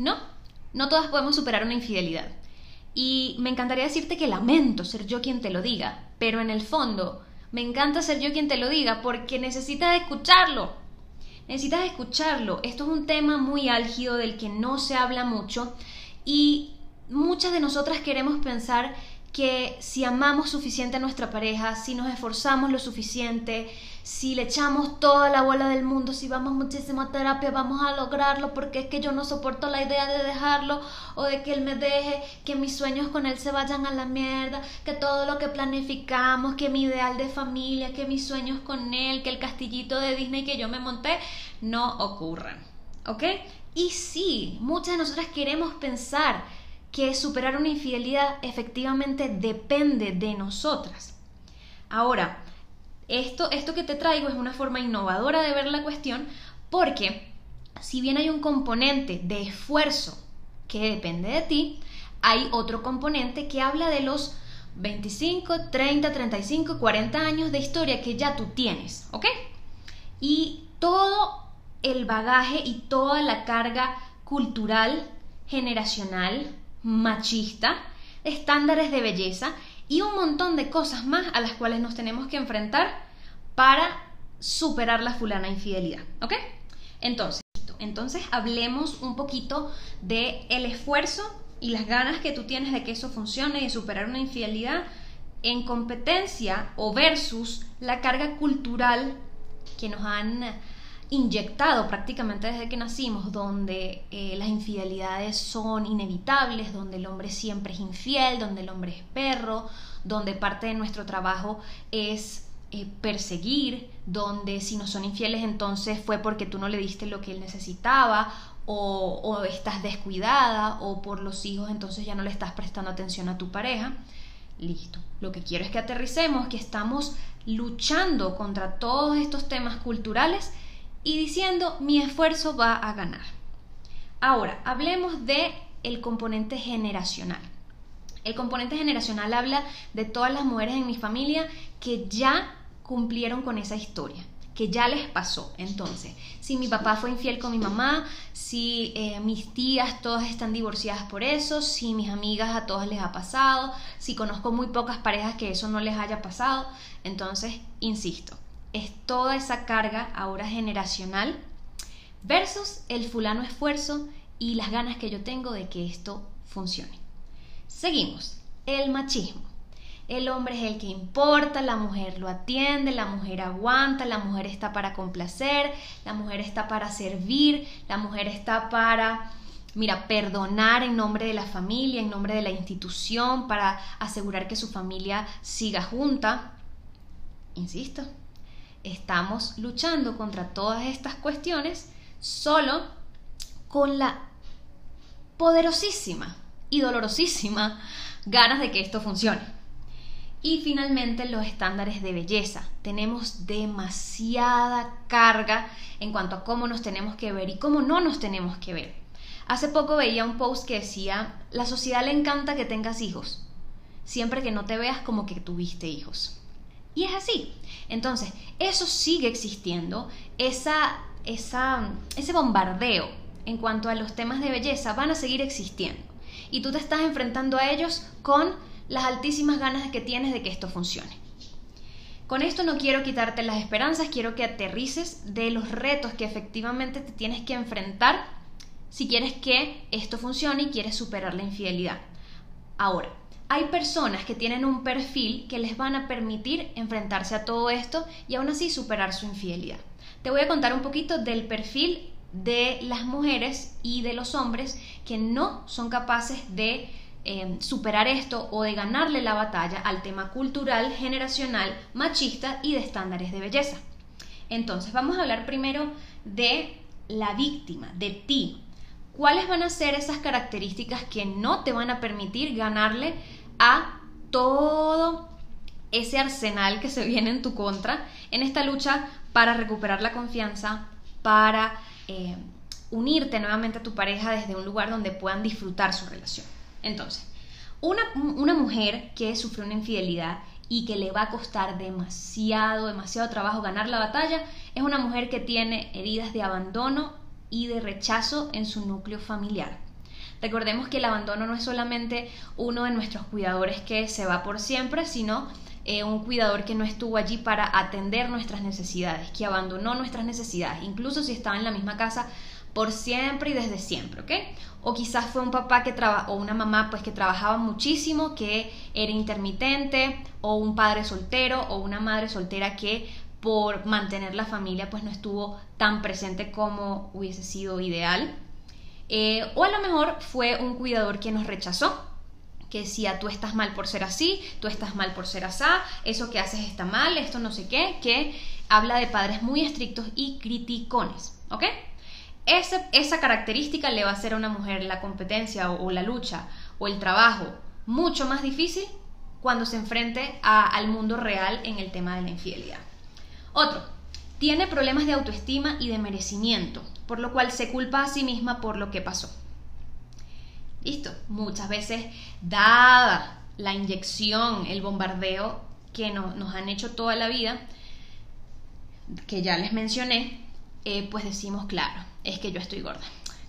No, no todas podemos superar una infidelidad. Y me encantaría decirte que lamento ser yo quien te lo diga, pero en el fondo me encanta ser yo quien te lo diga porque necesitas escucharlo. Necesitas escucharlo. Esto es un tema muy álgido del que no se habla mucho y muchas de nosotras queremos pensar que si amamos suficiente a nuestra pareja, si nos esforzamos lo suficiente, si le echamos toda la bola del mundo, si vamos muchísimo a terapia, vamos a lograrlo porque es que yo no soporto la idea de dejarlo o de que él me deje, que mis sueños con él se vayan a la mierda, que todo lo que planificamos, que mi ideal de familia, que mis sueños con él, que el castillito de Disney que yo me monté, no ocurran. ¿Ok? Y sí, muchas de nosotras queremos pensar que superar una infidelidad efectivamente depende de nosotras. Ahora, esto, esto que te traigo es una forma innovadora de ver la cuestión porque si bien hay un componente de esfuerzo que depende de ti, hay otro componente que habla de los 25, 30, 35, 40 años de historia que ya tú tienes, ¿ok? Y todo el bagaje y toda la carga cultural, generacional, machista, estándares de belleza y un montón de cosas más a las cuales nos tenemos que enfrentar para superar la fulana infidelidad, ¿ok? Entonces, entonces hablemos un poquito de el esfuerzo y las ganas que tú tienes de que eso funcione y de superar una infidelidad en competencia o versus la carga cultural que nos han inyectado prácticamente desde que nacimos, donde eh, las infidelidades son inevitables, donde el hombre siempre es infiel, donde el hombre es perro, donde parte de nuestro trabajo es eh, perseguir, donde si no son infieles entonces fue porque tú no le diste lo que él necesitaba, o, o estás descuidada, o por los hijos entonces ya no le estás prestando atención a tu pareja. Listo. Lo que quiero es que aterricemos, que estamos luchando contra todos estos temas culturales y diciendo mi esfuerzo va a ganar. Ahora, hablemos de el componente generacional. El componente generacional habla de todas las mujeres en mi familia que ya cumplieron con esa historia, que ya les pasó. Entonces, si mi papá fue infiel con mi mamá, si eh, mis tías todas están divorciadas por eso, si mis amigas a todas les ha pasado, si conozco muy pocas parejas que eso no les haya pasado, entonces, insisto, es toda esa carga ahora generacional versus el fulano esfuerzo y las ganas que yo tengo de que esto funcione. Seguimos, el machismo. El hombre es el que importa, la mujer lo atiende, la mujer aguanta, la mujer está para complacer, la mujer está para servir, la mujer está para, mira, perdonar en nombre de la familia, en nombre de la institución, para asegurar que su familia siga junta. Insisto, estamos luchando contra todas estas cuestiones solo con la poderosísima y dolorosísima ganas de que esto funcione. Y finalmente los estándares de belleza. Tenemos demasiada carga en cuanto a cómo nos tenemos que ver y cómo no nos tenemos que ver. Hace poco veía un post que decía, la sociedad le encanta que tengas hijos, siempre que no te veas como que tuviste hijos. Y es así. Entonces, eso sigue existiendo, esa, esa, ese bombardeo en cuanto a los temas de belleza van a seguir existiendo. Y tú te estás enfrentando a ellos con las altísimas ganas que tienes de que esto funcione. Con esto no quiero quitarte las esperanzas, quiero que aterrices de los retos que efectivamente te tienes que enfrentar si quieres que esto funcione y quieres superar la infidelidad. Ahora, hay personas que tienen un perfil que les van a permitir enfrentarse a todo esto y aún así superar su infidelidad. Te voy a contar un poquito del perfil de las mujeres y de los hombres que no son capaces de eh, superar esto o de ganarle la batalla al tema cultural, generacional, machista y de estándares de belleza. Entonces, vamos a hablar primero de la víctima, de ti. ¿cuáles van a ser esas características que no te van a permitir ganarle a todo ese arsenal que se viene en tu contra en esta lucha para recuperar la confianza, para eh, unirte nuevamente a tu pareja desde un lugar donde puedan disfrutar su relación. Entonces, una, una mujer que sufrió una infidelidad y que le va a costar demasiado, demasiado trabajo ganar la batalla, es una mujer que tiene heridas de abandono y de rechazo en su núcleo familiar. Recordemos que el abandono no es solamente uno de nuestros cuidadores que se va por siempre, sino eh, un cuidador que no estuvo allí para atender nuestras necesidades, que abandonó nuestras necesidades, incluso si estaba en la misma casa por siempre y desde siempre, ¿ok? O quizás fue un papá que trabajó, o una mamá pues que trabajaba muchísimo, que era intermitente, o un padre soltero, o una madre soltera que por mantener la familia pues no estuvo tan presente como hubiese sido ideal. Eh, o a lo mejor fue un cuidador que nos rechazó, que decía tú estás mal por ser así, tú estás mal por ser asá, eso que haces está mal, esto no sé qué, que habla de padres muy estrictos y criticones, ¿ok? esa característica le va a hacer a una mujer la competencia o, la lucha o el trabajo mucho más difícil cuando se enfrente al mundo real en el tema de la infidelidad. Otro, tiene problemas de autoestima y de merecimiento, por lo cual se culpa a sí misma por lo que pasó. Listo, muchas veces, dada la inyección, el bombardeo que nos han hecho toda la vida, que ya les mencioné, eh, pues decimos, claro, es que yo estoy gorda.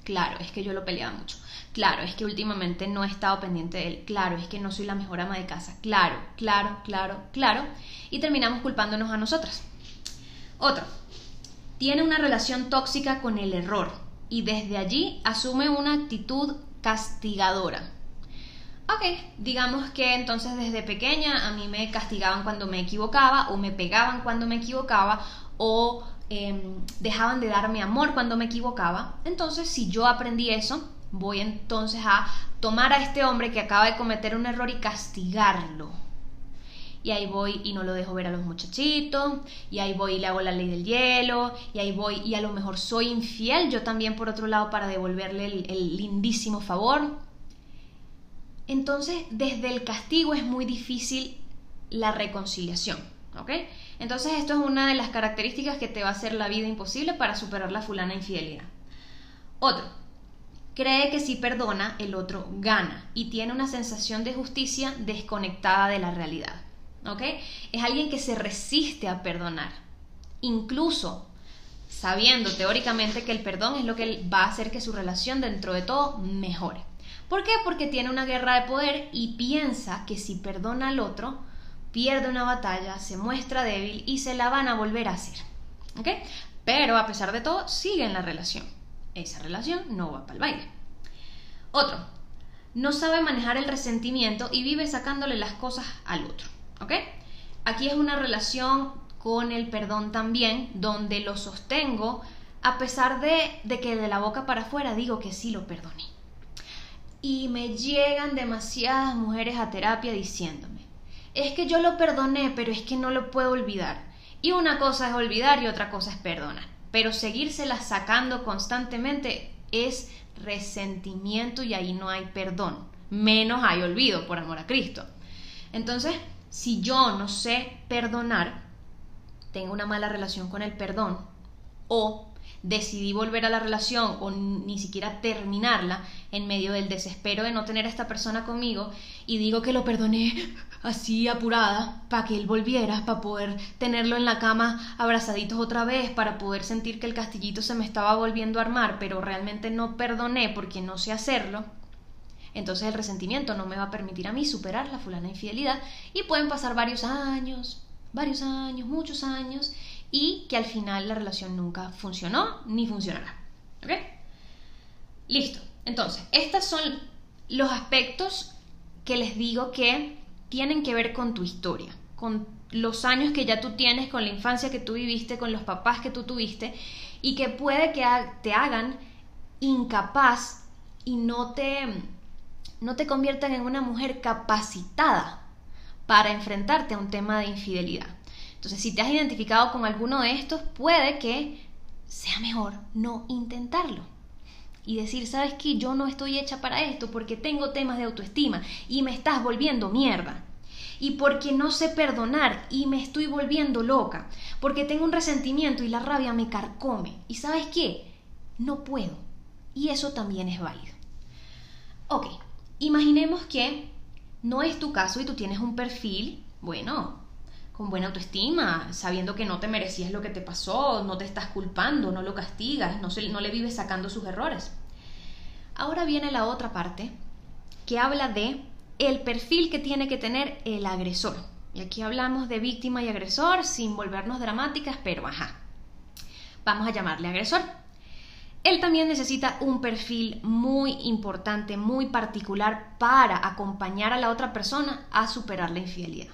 Claro, es que yo lo peleaba mucho. Claro, es que últimamente no he estado pendiente de él. Claro, es que no soy la mejor ama de casa. Claro, claro, claro, claro. Y terminamos culpándonos a nosotras. Otro, tiene una relación tóxica con el error y desde allí asume una actitud castigadora. Ok, digamos que entonces desde pequeña a mí me castigaban cuando me equivocaba o me pegaban cuando me equivocaba o Em, dejaban de darme amor cuando me equivocaba. Entonces, si yo aprendí eso, voy entonces a tomar a este hombre que acaba de cometer un error y castigarlo. Y ahí voy y no lo dejo ver a los muchachitos, y ahí voy y le hago la ley del hielo, y ahí voy y a lo mejor soy infiel yo también por otro lado para devolverle el, el lindísimo favor. Entonces, desde el castigo es muy difícil la reconciliación, ¿ok? Entonces esto es una de las características que te va a hacer la vida imposible para superar la fulana infidelidad. Otro, cree que si perdona, el otro gana y tiene una sensación de justicia desconectada de la realidad. Es alguien que se resiste a perdonar, incluso sabiendo teóricamente que el perdón es lo que va a hacer que su relación dentro de todo mejore. ¿Por qué? Porque tiene una guerra de poder y piensa que si perdona al otro, pierde una batalla, se muestra débil y se la van a volver a hacer. Pero a pesar de todo, sigue en la relación. Esa relación no va para el baile. Otro, no sabe manejar el resentimiento y vive sacándole las cosas al otro. ¿Ok? Aquí es una relación con el perdón también, donde lo sostengo a pesar de, de que de la boca para afuera digo que sí lo perdoné. Y me llegan demasiadas mujeres a terapia diciéndome, es que yo lo perdoné, pero es que no lo puedo olvidar. Y una cosa es olvidar y otra cosa es perdonar. Pero seguírsela sacando constantemente es resentimiento y ahí no hay perdón. Menos hay olvido, por amor a Cristo. Entonces, si yo no sé perdonar, tengo una mala relación con el perdón o decidí volver a la relación o ni siquiera terminarla en medio del desespero de no tener a esta persona conmigo y digo que lo perdoné así apurada para que él volviera, para poder tenerlo en la cama abrazaditos otra vez, para poder sentir que el castillito se me estaba volviendo a armar, pero realmente no perdoné porque no sé hacerlo. Entonces el resentimiento no me va a permitir a mí superar la fulana infidelidad y pueden pasar varios años, varios años, muchos años y que al final la relación nunca funcionó ni funcionará. ¿Ok? Listo. Entonces, estos son los aspectos que les digo que tienen que ver con tu historia, con los años que ya tú tienes, con la infancia que tú viviste, con los papás que tú tuviste y que puede que te hagan incapaz y no te, no te conviertan en una mujer capacitada para enfrentarte a un tema de infidelidad. Entonces, si te has identificado con alguno de estos, puede que sea mejor no intentarlo. y decir, ¿sabes qué? Yo no estoy hecha para esto porque tengo temas de autoestima y me estás volviendo mierda. Y porque no sé perdonar y me estoy volviendo loca. Porque tengo un resentimiento y la rabia me carcome. ¿Y sabes qué? No puedo. Y eso también es válido. Ok, imaginemos que no es tu caso y tú tienes un perfil, bueno, con buena autoestima, sabiendo que no te merecías lo que te pasó, no te estás culpando, no lo castigas, no, no le vives sacando sus errores. Ahora viene la otra parte que habla de el perfil que tiene que tener el agresor. Y aquí hablamos de víctima y agresor sin volvernos dramáticas, pero ajá. Vamos a llamarle agresor. Él también necesita un perfil muy importante, muy particular para acompañar a la otra persona a superar la infidelidad.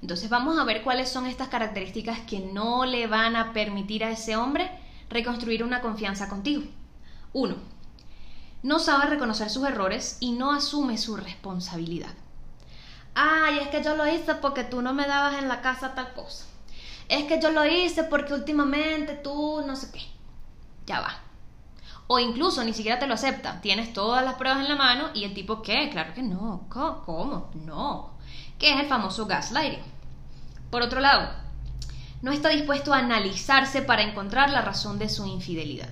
Entonces vamos a ver cuáles son estas características que no le van a permitir a ese hombre reconstruir una confianza contigo. Uno, no sabe reconocer sus errores y no asume su responsabilidad. Ay, es que yo lo hice porque tú no me dabas en la casa tal cosa. Es que yo lo hice porque últimamente tú no sé qué. Ya va. O incluso ni siquiera te lo acepta. Tienes todas las pruebas en la mano y el tipo, ¿qué? Claro que no. ¿Cómo? No. ¿Qué es el famoso gaslighting? Por otro lado, no está dispuesto a analizarse para encontrar la razón de su infidelidad.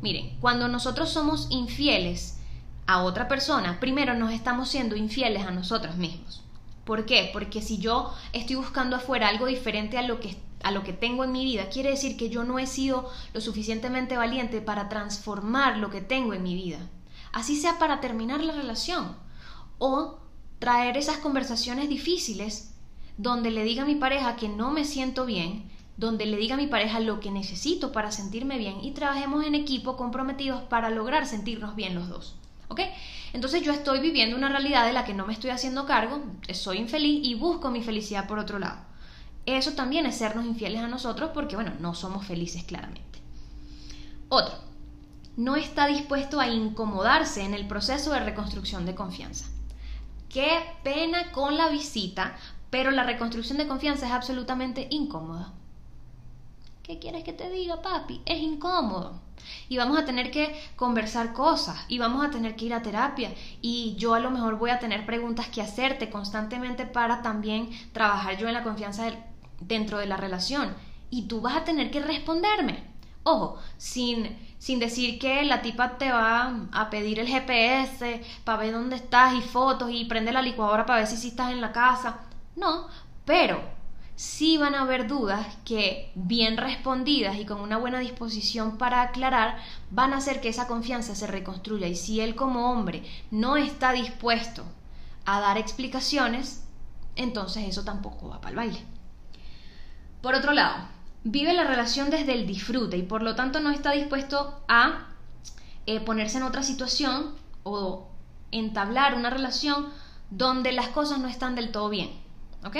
Miren, cuando nosotros somos infieles a otra persona, primero nos estamos siendo infieles a nosotros mismos. ¿Por qué? Porque si yo estoy buscando afuera algo diferente a lo que a lo que tengo en mi vida, quiere decir que yo no he sido lo suficientemente valiente para transformar lo que tengo en mi vida. Así sea para terminar la relación o traer esas conversaciones difíciles donde le diga a mi pareja que no me siento bien, donde le diga a mi pareja lo que necesito para sentirme bien y trabajemos en equipo comprometidos para lograr sentirnos bien los dos. Entonces yo estoy viviendo una realidad de la que no me estoy haciendo cargo, soy infeliz y busco mi felicidad por otro lado. Eso también es sernos infieles a nosotros porque, bueno, no somos felices claramente. Otro, no está dispuesto a incomodarse en el proceso de reconstrucción de confianza. Qué pena con la visita, pero la reconstrucción de confianza es absolutamente incómoda. ¿Qué quieres que te diga, papi? Es incómodo. Y vamos a tener que conversar cosas y vamos a tener que ir a terapia y yo a lo mejor voy a tener preguntas que hacerte constantemente para también trabajar yo en la confianza dentro de la relación y tú vas a tener que responderme. Ojo, sin, sin decir que la tipa te va a pedir el GPS para ver dónde estás y fotos y prende la licuadora para ver si, si estás en la casa. No, pero sí van a haber dudas que bien respondidas y con una buena disposición para aclarar van a hacer que esa confianza se reconstruya y si él como hombre no está dispuesto a dar explicaciones, entonces eso tampoco va para el baile. Por otro lado, vive la relación desde el disfrute y por lo tanto no está dispuesto a eh, ponerse en otra situación o entablar una relación donde las cosas no están del todo bien. ¿ok?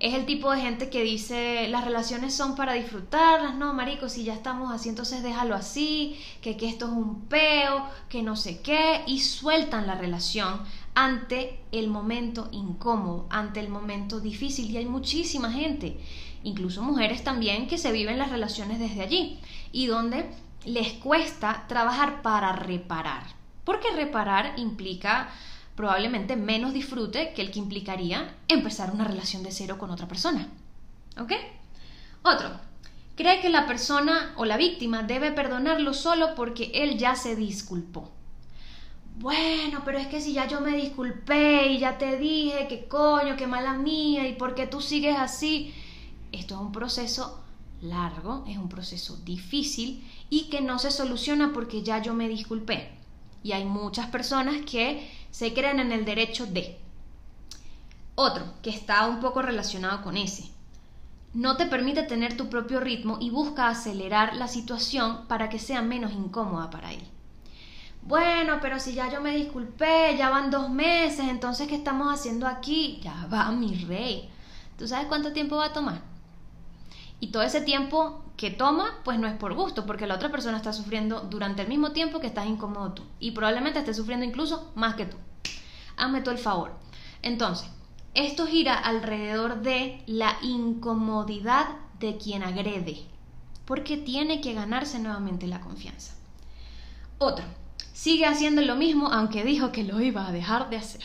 Es el tipo de gente que dice las relaciones son para disfrutarlas, no, marico, si ya estamos así, entonces déjalo así, que, que esto es un peo, que no sé qué, y sueltan la relación ante el momento incómodo, ante el momento difícil. Y hay muchísima gente, incluso mujeres también, que se viven las relaciones desde allí y donde les cuesta trabajar para reparar. Porque reparar implica probablemente menos disfrute que el que implicaría empezar una relación de cero con otra persona. ¿Ok? Otro, cree que la persona o la víctima debe perdonarlo solo porque él ya se disculpó. Bueno, pero es que si ya yo me disculpé y ya te dije que coño, que mala mía y por qué tú sigues así, esto es un proceso largo, es un proceso difícil y que no se soluciona porque ya yo me disculpé. Y hay muchas personas que se creen en el derecho de. Otro, que está un poco relacionado con ese. No te permite tener tu propio ritmo y busca acelerar la situación para que sea menos incómoda para él. Bueno, pero si ya yo me disculpé, ya van dos meses, entonces ¿qué estamos haciendo aquí? Ya va, mi rey. ¿Tú sabes cuánto tiempo va a tomar? Y todo ese tiempo que toma, pues no es por gusto, porque la otra persona está sufriendo durante el mismo tiempo que estás incómodo tú. Y probablemente esté sufriendo incluso más que tú. Hazme tú el favor. Entonces, esto gira alrededor de la incomodidad de quien agrede, porque tiene que ganarse nuevamente la confianza. Otro, sigue haciendo lo mismo aunque dijo que lo iba a dejar de hacer.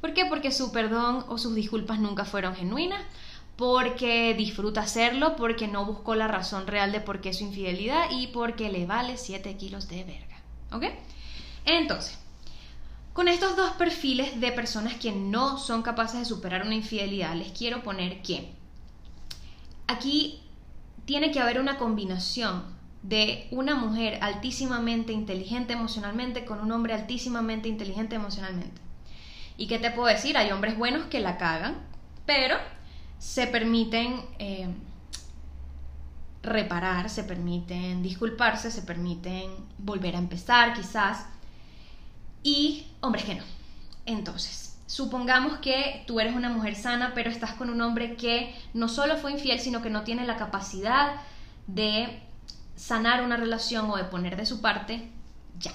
¿Por qué? Porque su perdón o sus disculpas nunca fueron genuinas, porque disfruta hacerlo, porque no buscó la razón real de por qué su infidelidad y porque le vale 7 kilos de verga. ¿Ok? Entonces, con estos dos perfiles de personas que no son capaces de superar una infidelidad, les quiero poner que aquí tiene que haber una combinación de una mujer altísimamente inteligente emocionalmente con un hombre altísimamente inteligente emocionalmente. ¿Y qué te puedo decir? Hay hombres buenos que la cagan, pero se permiten eh, reparar, se permiten disculparse, se permiten volver a empezar quizás. Y hombres que no. Entonces, supongamos que tú eres una mujer sana, pero estás con un hombre que no solo fue infiel, sino que no tiene la capacidad de sanar una relación o de poner de su parte, ya,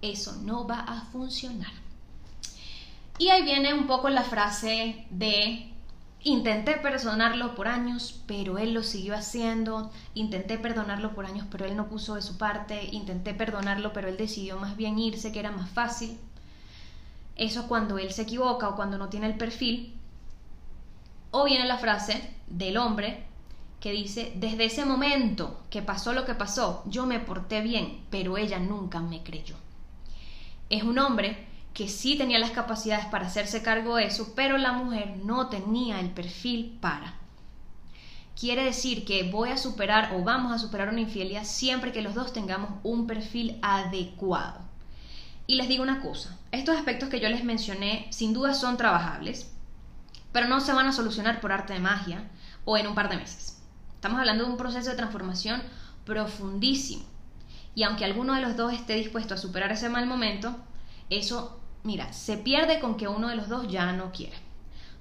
eso no va a funcionar. Y ahí viene un poco la frase de intenté perdonarlo por años, pero él lo siguió haciendo, intenté perdonarlo por años, pero él no puso de su parte, intenté perdonarlo, pero él decidió más bien irse, que era más fácil. Eso cuando él se equivoca o cuando no tiene el perfil. O viene la frase del hombre que dice, desde ese momento que pasó lo que pasó, yo me porté bien, pero ella nunca me creyó. Es un hombre que sí tenía las capacidades para hacerse cargo de eso, pero la mujer no tenía el perfil para. Quiere decir que voy a superar o vamos a superar una infidelidad siempre que los dos tengamos un perfil adecuado. Y les digo una cosa, estos aspectos que yo les mencioné sin duda son trabajables, pero no se van a solucionar por arte de magia o en un par de meses. Estamos hablando de un proceso de transformación profundísimo. Y aunque alguno de los dos esté dispuesto a superar ese mal momento, eso mira, se pierde con que uno de los dos ya no quiera,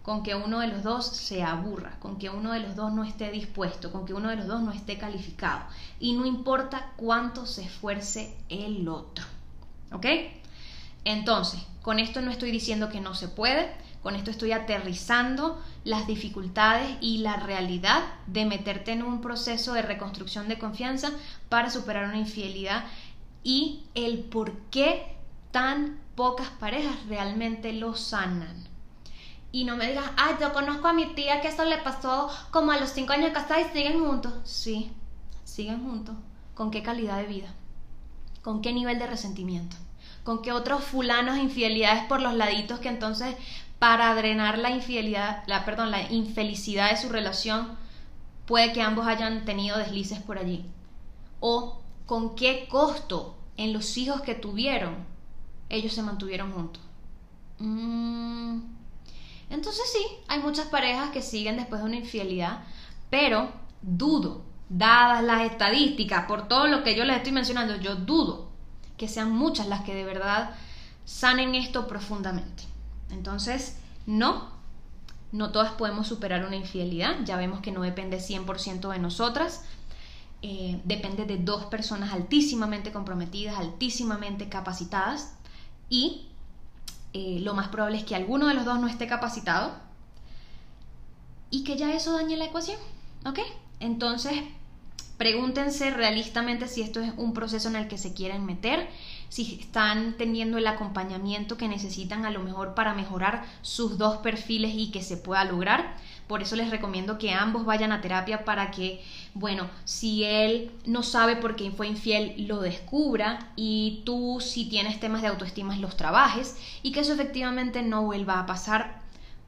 con que uno de los dos se aburra, con que uno de los dos no esté dispuesto, con que uno de los dos no esté calificado. Y no importa cuánto se esfuerce el otro. ¿Ok? Entonces, con esto no estoy diciendo que no se puede, con esto estoy aterrizando las dificultades y la realidad de meterte en un proceso de reconstrucción de confianza para superar una infidelidad y el por qué tan pocas parejas realmente lo sanan. Y no me digas, ay, yo conozco a mi tía que eso le pasó como a los cinco años de casada y siguen juntos. Sí, siguen juntos. ¿Con qué calidad de vida? ¿Con qué nivel de resentimiento? ¿Con qué otros fulanos de infidelidades por los laditos que entonces para drenar la infidelidad, la, perdón, la infelicidad de su relación, puede que ambos hayan tenido deslices por allí? ¿O con qué costo en los hijos que tuvieron ellos se mantuvieron juntos. Mm. Entonces sí, hay muchas parejas que siguen después de una infidelidad, pero dudo, dadas las estadísticas, por todo lo que yo les estoy mencionando, yo dudo que sean muchas las que de verdad sanen esto profundamente. Entonces, no, no todas podemos superar una infidelidad, ya vemos que no depende 100% de nosotras, eh, depende de dos personas altísimamente comprometidas, altísimamente capacitadas, y eh, lo más probable es que alguno de los dos no esté capacitado y que ya eso dañe la ecuación. ¿Ok? Entonces, pregúntense realistamente si esto es un proceso en el que se quieren meter, si están teniendo el acompañamiento que necesitan a lo mejor para mejorar sus dos perfiles y que se pueda lograr. Por eso les recomiendo que ambos vayan a terapia para que, bueno, si él no sabe por qué fue infiel, lo descubra y tú si tienes temas de autoestima los trabajes y que eso efectivamente no vuelva a pasar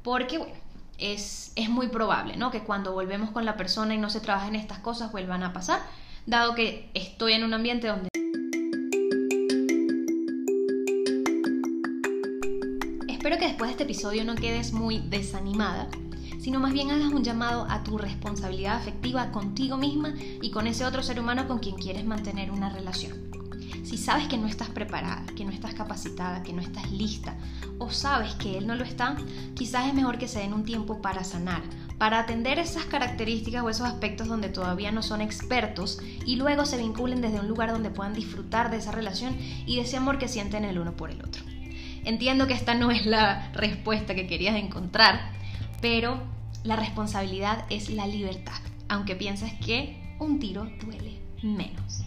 porque, bueno, es, es muy probable, ¿no? Que cuando volvemos con la persona y no se trabaja en estas cosas vuelvan a pasar, dado que estoy en un ambiente donde... Espero que después de este episodio no quedes muy desanimada sino más bien hagas un llamado a tu responsabilidad afectiva contigo misma y con ese otro ser humano con quien quieres mantener una relación. Si sabes que no estás preparada, que no estás capacitada, que no estás lista, o sabes que él no lo está, quizás es mejor que se den un tiempo para sanar, para atender esas características o esos aspectos donde todavía no son expertos y luego se vinculen desde un lugar donde puedan disfrutar de esa relación y de ese amor que sienten el uno por el otro. Entiendo que esta no es la respuesta que querías encontrar, pero la responsabilidad es la libertad, aunque pienses que un tiro duele menos.